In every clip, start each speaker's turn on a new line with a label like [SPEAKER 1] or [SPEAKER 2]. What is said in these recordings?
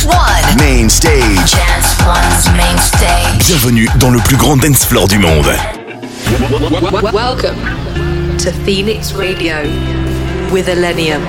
[SPEAKER 1] Dance One.
[SPEAKER 2] Main
[SPEAKER 1] main stage.
[SPEAKER 2] Bienvenue dans le plus grand dance floor du monde.
[SPEAKER 3] Welcome to Phoenix Radio with Elenium.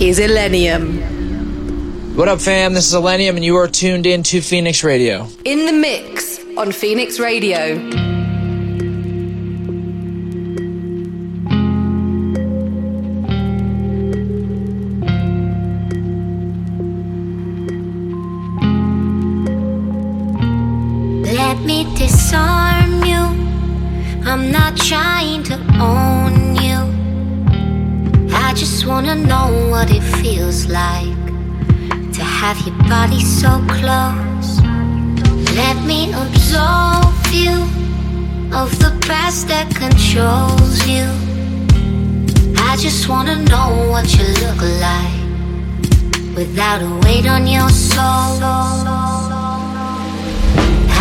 [SPEAKER 3] is Illenium.
[SPEAKER 4] What up, fam? This is Illenium, and you are tuned in to Phoenix Radio.
[SPEAKER 3] In the mix on Phoenix Radio.
[SPEAKER 5] Without a weight on your soul.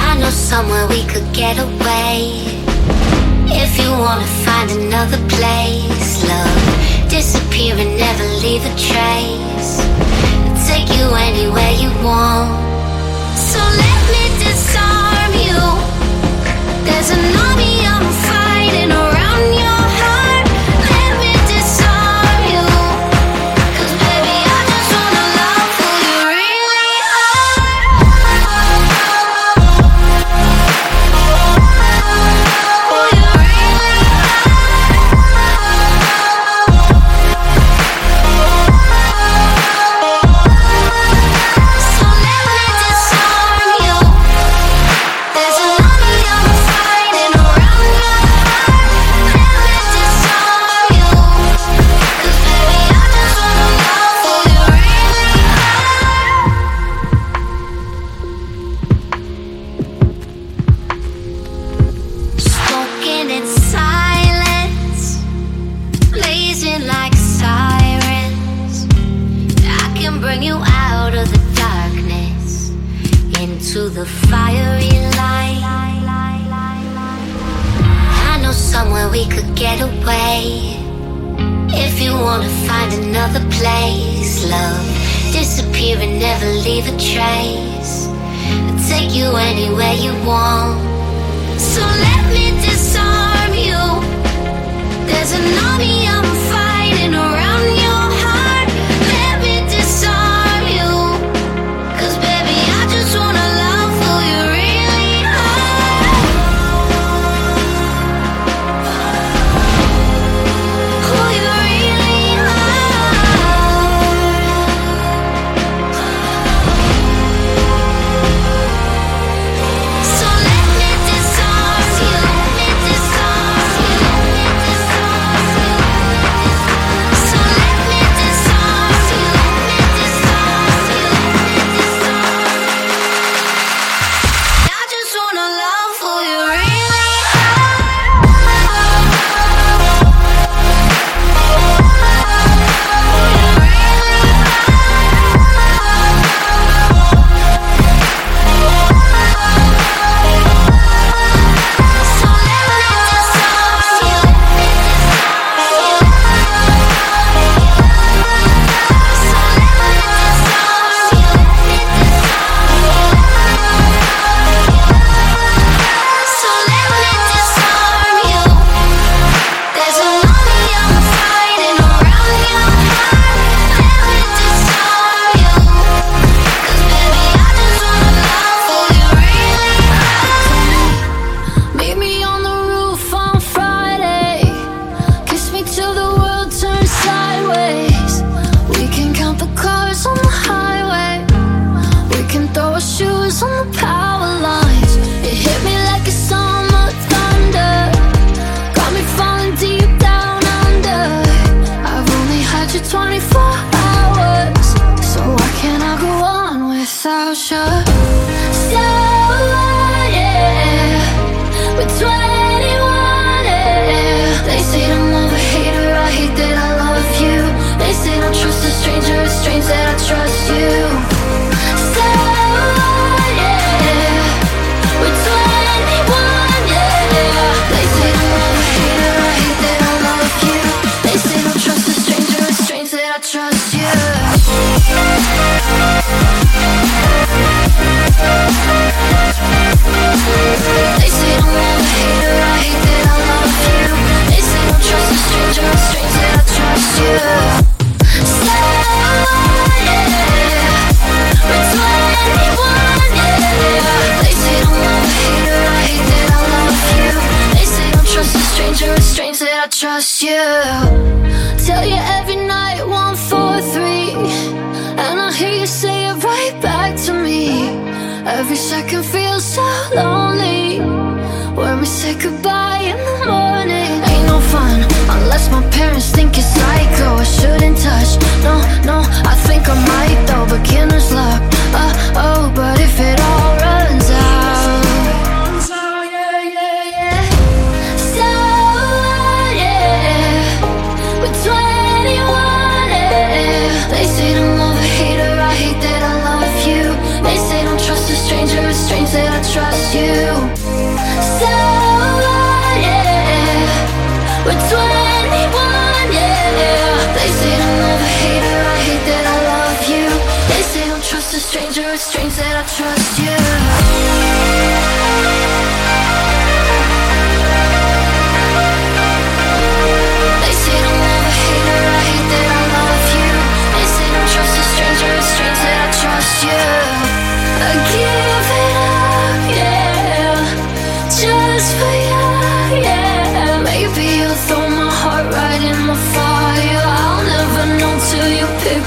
[SPEAKER 5] I know somewhere we could get away. If you wanna find another place, love, disappear and never leave a trace. I'll take you anywhere you want. So let me disarm you. There's an army on fire.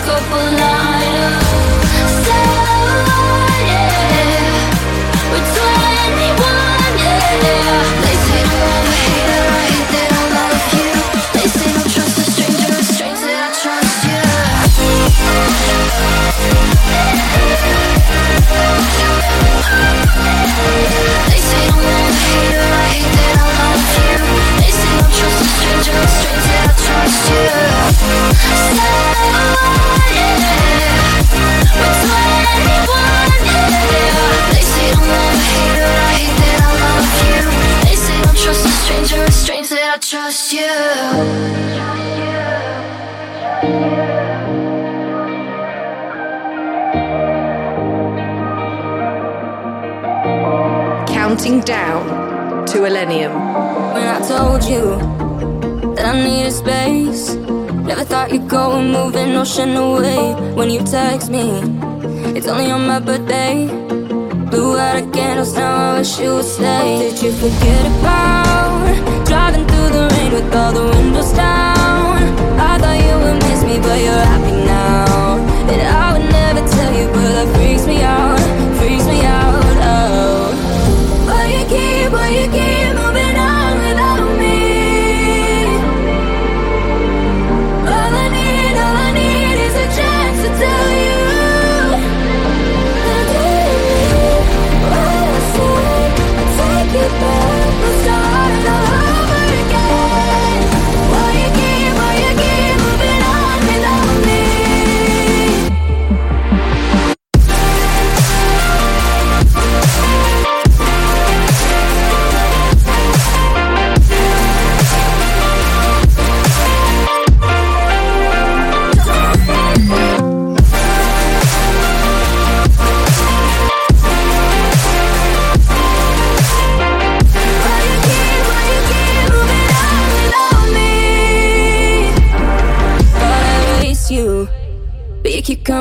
[SPEAKER 6] couple lighter washing away when you text me. It's only on my birthday. Blew out the candles, now I wish you would stay. Did you forget about driving through the rain with all the windows down? I thought you would miss me, but you're happy now.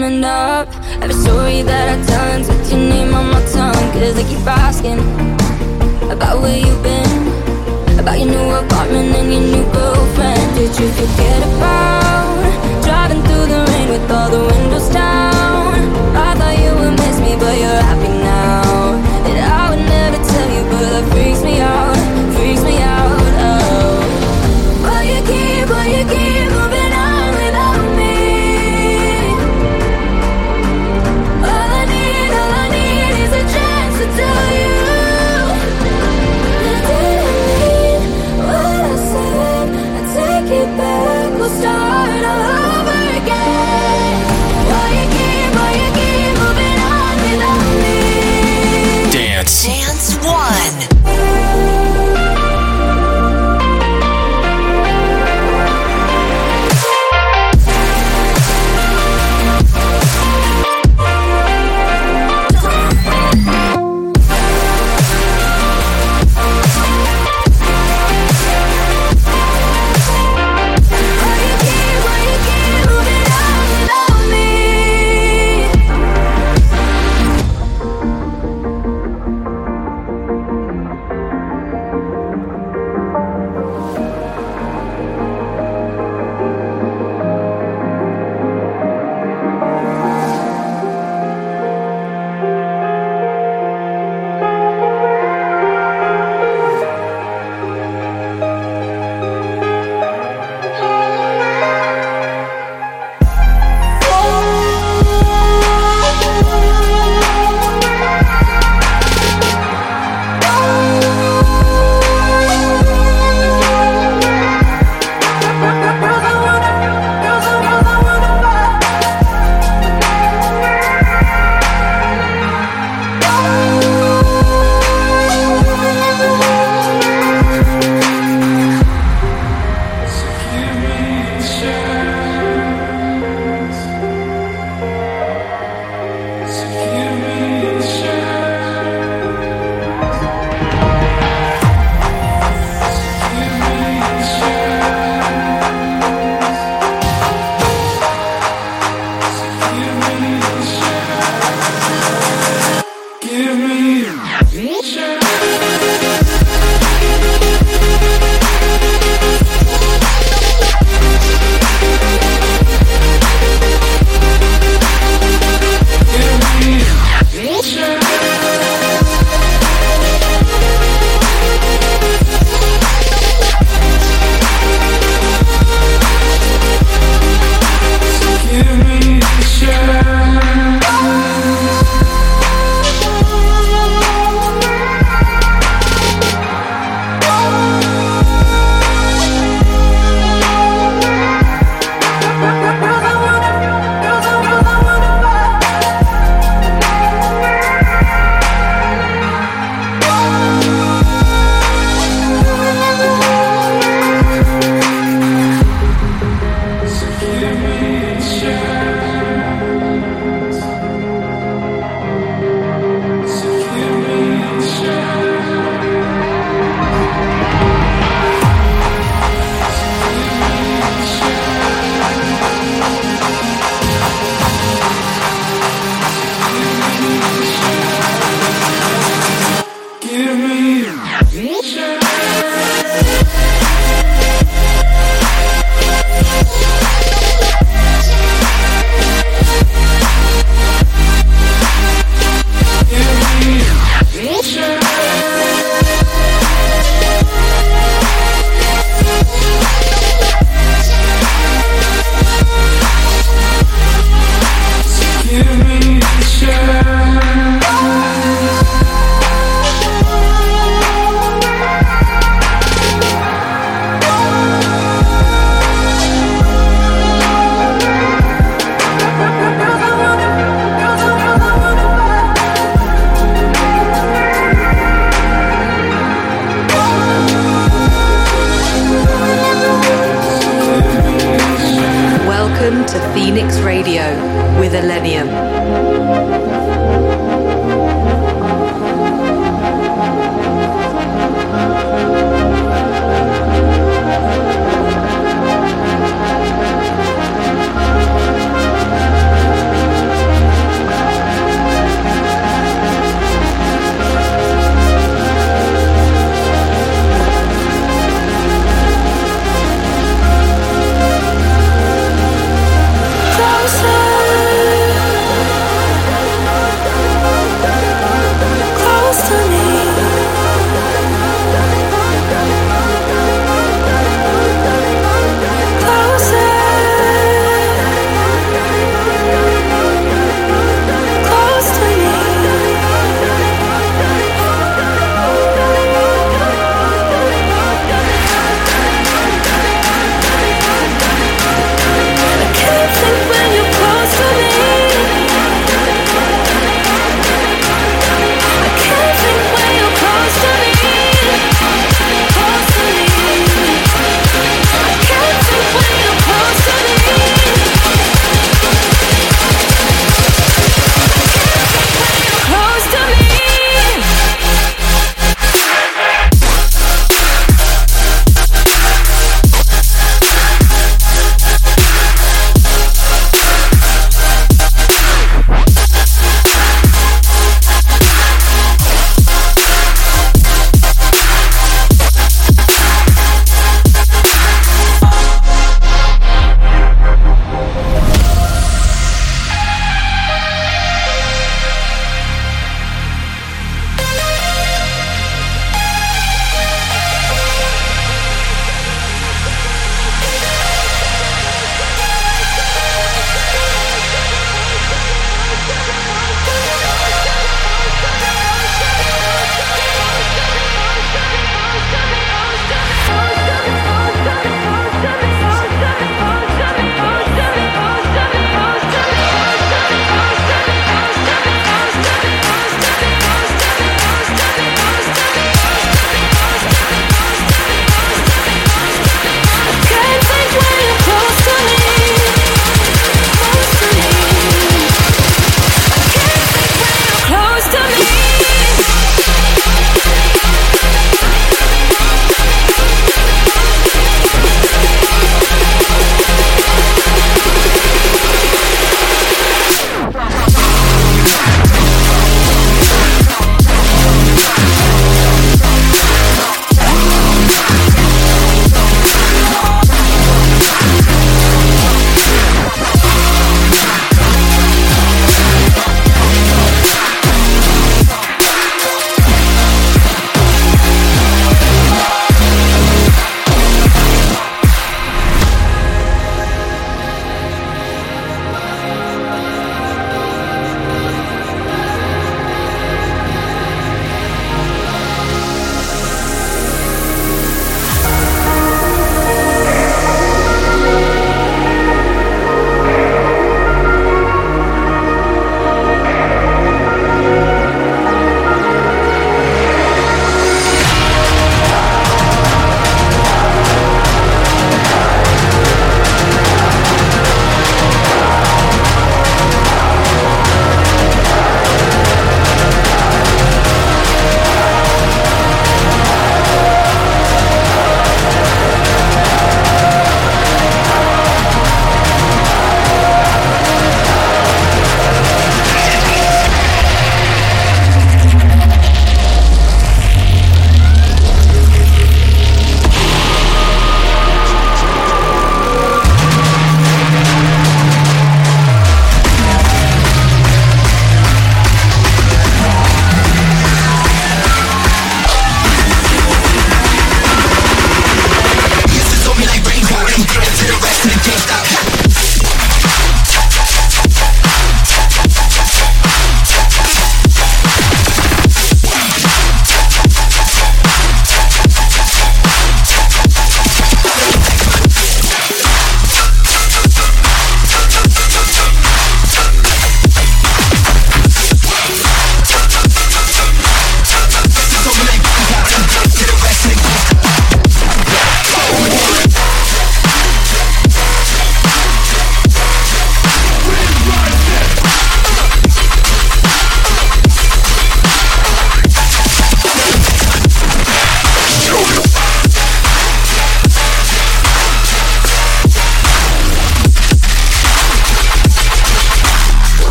[SPEAKER 6] coming up. Every story that I tell with your name on my tongue. Cause I keep asking About where you've been About your new apartment and your new girlfriend. Did you forget about Driving through the rain with all the windows down? I thought you would miss me but you're happy now. And I would never tell you but that freaks me out Freaks me out, oh. But you keep, but you keep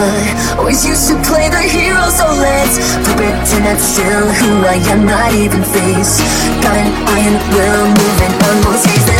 [SPEAKER 6] drama. Always
[SPEAKER 7] used to play the hero, so let's pretend that's still who I am, not even face. Got an iron will, moving on,
[SPEAKER 8] we'll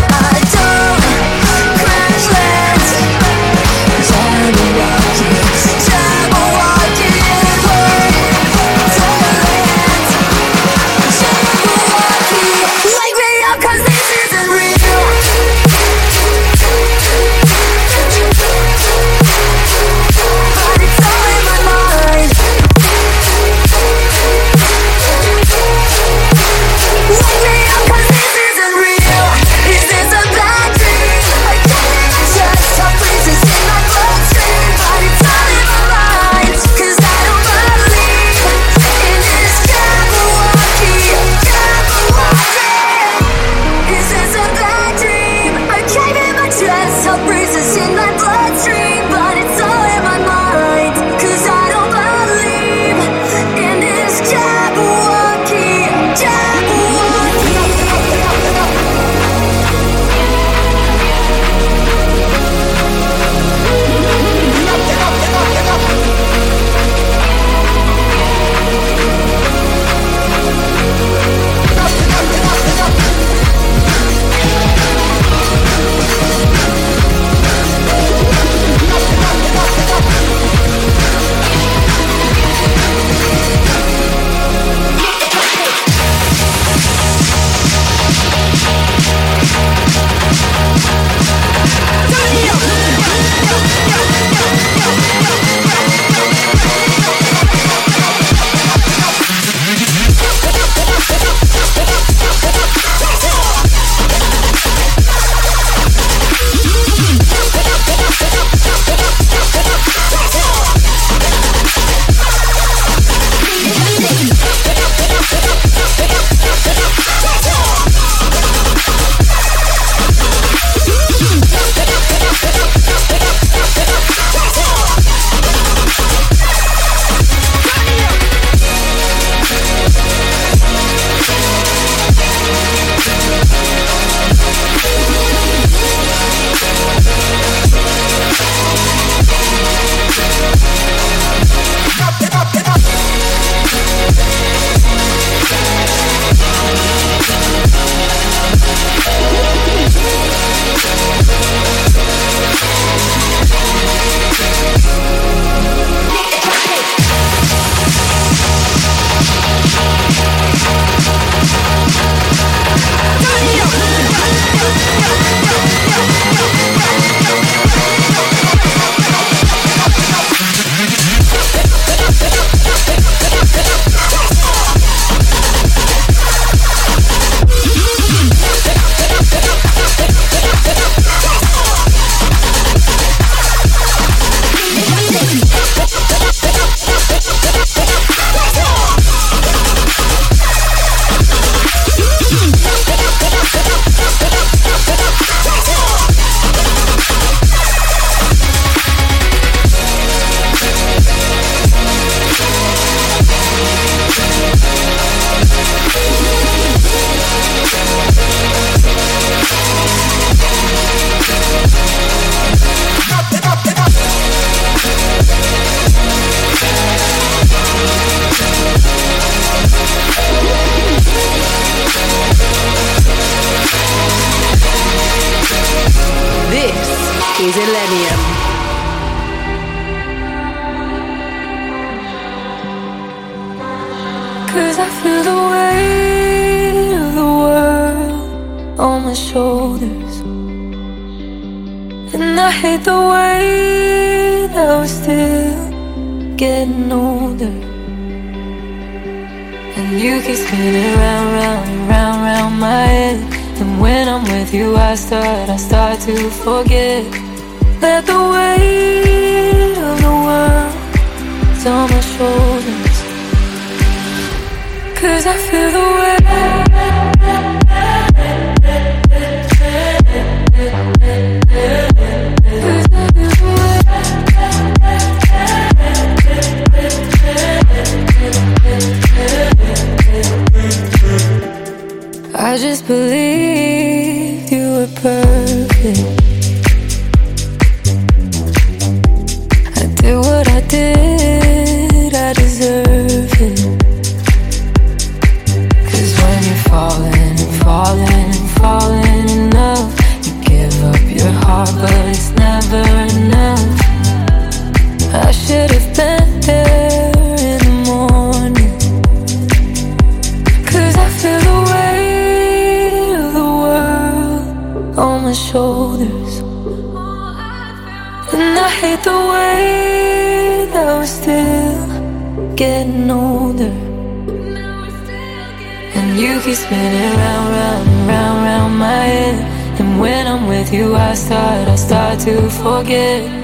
[SPEAKER 8] to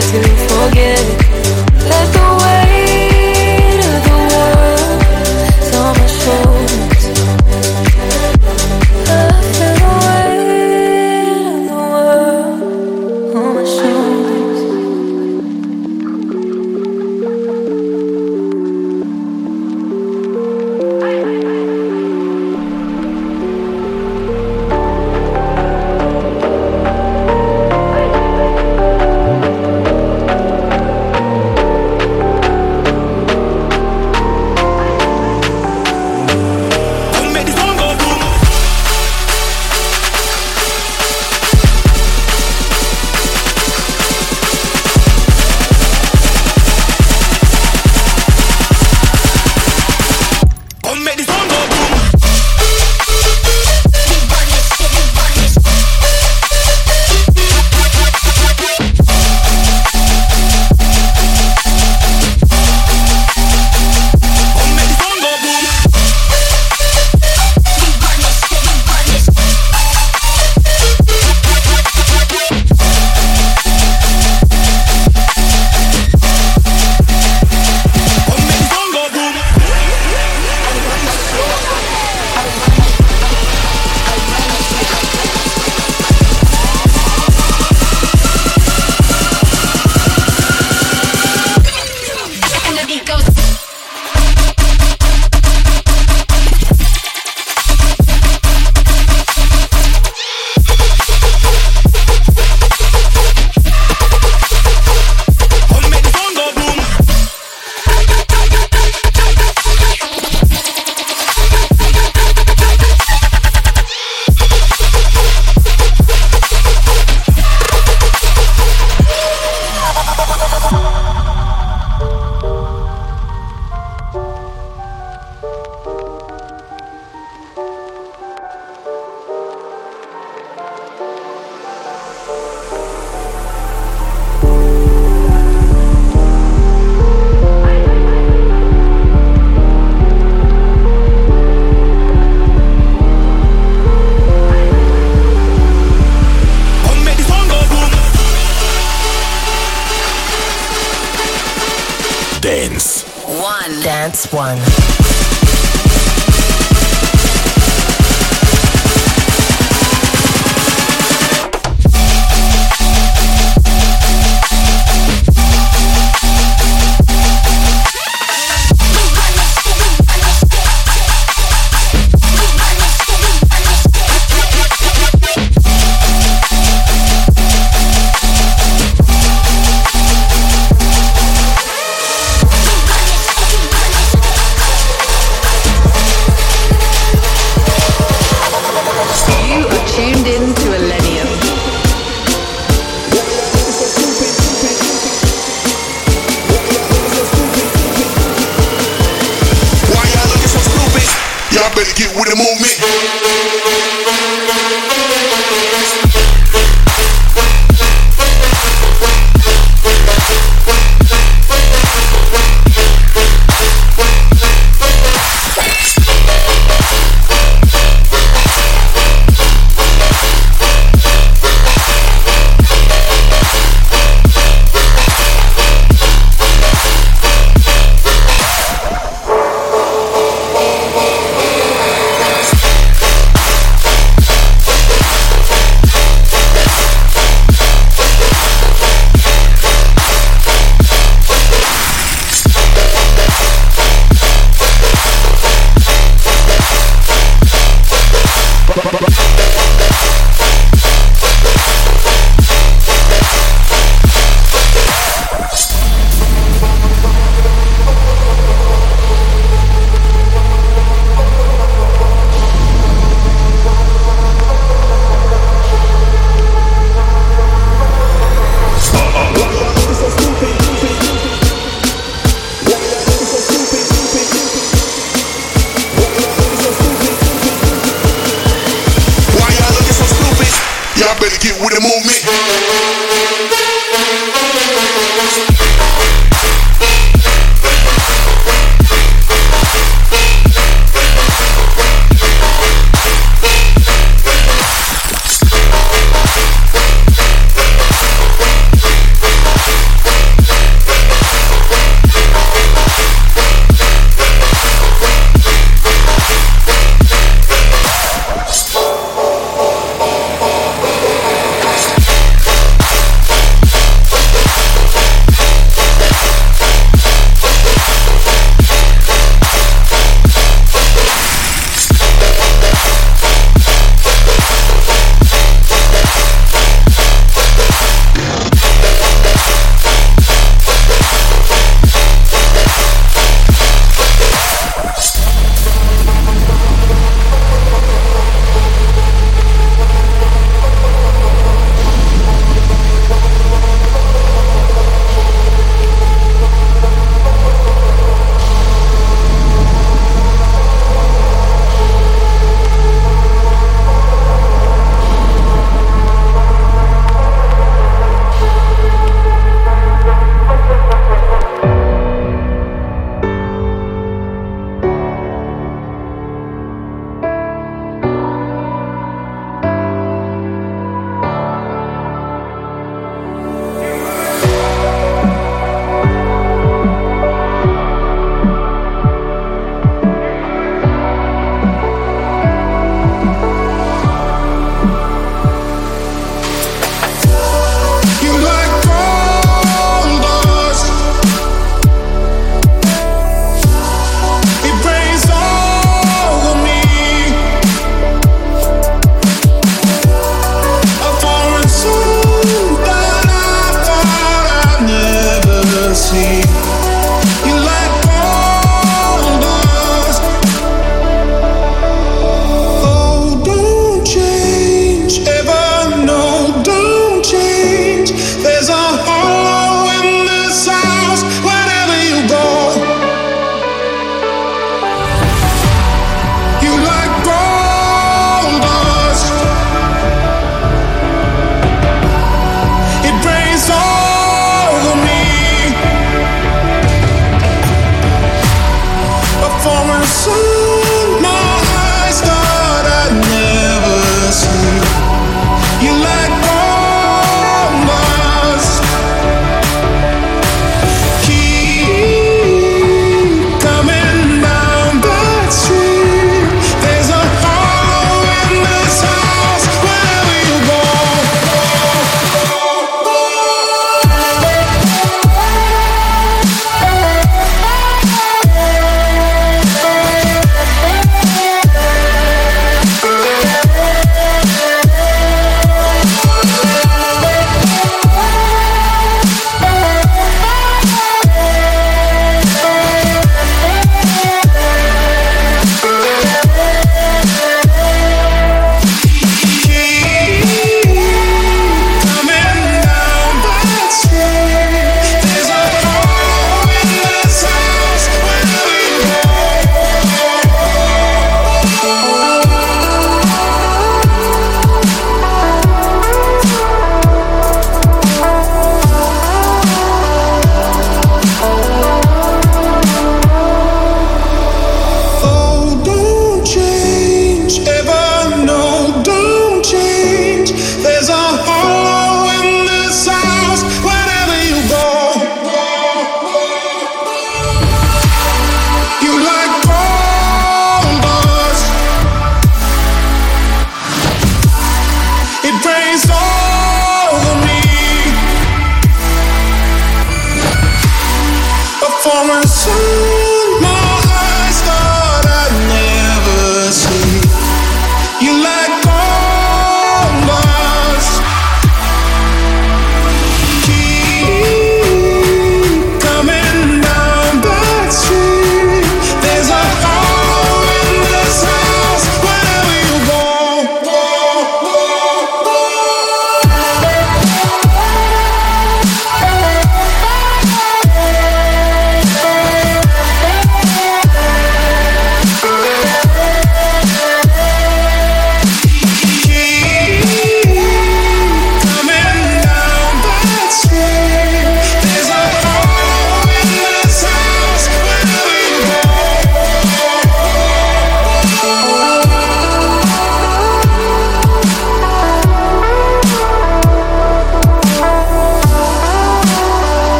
[SPEAKER 9] to forget.
[SPEAKER 2] one.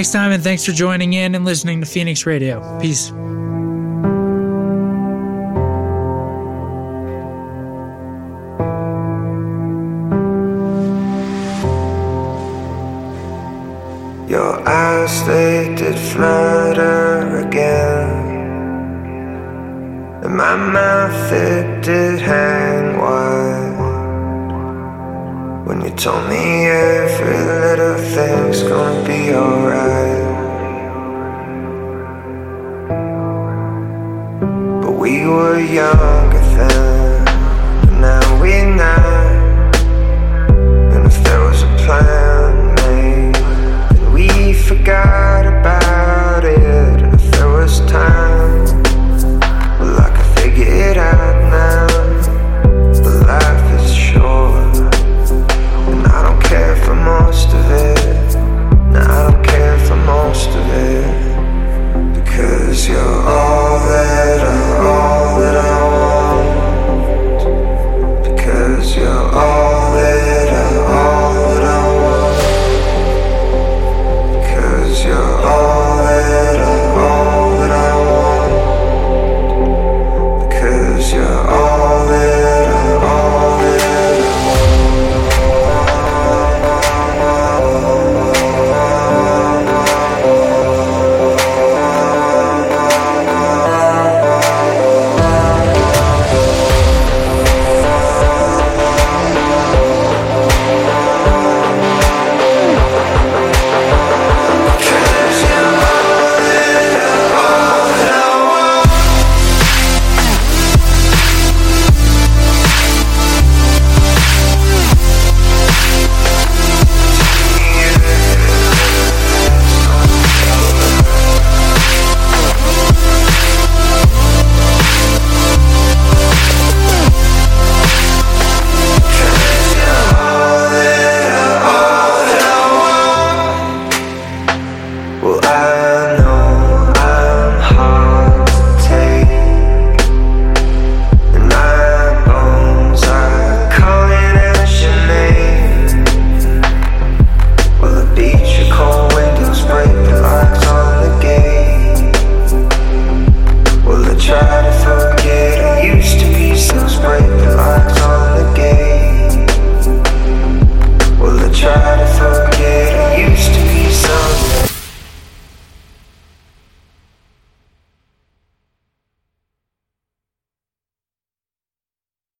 [SPEAKER 10] Next time, and thanks for joining in and listening to Phoenix Radio. Peace.
[SPEAKER 11] Your eyes, they did flutter again. And my mouth, it did hang you told me every little thing's gonna be alright.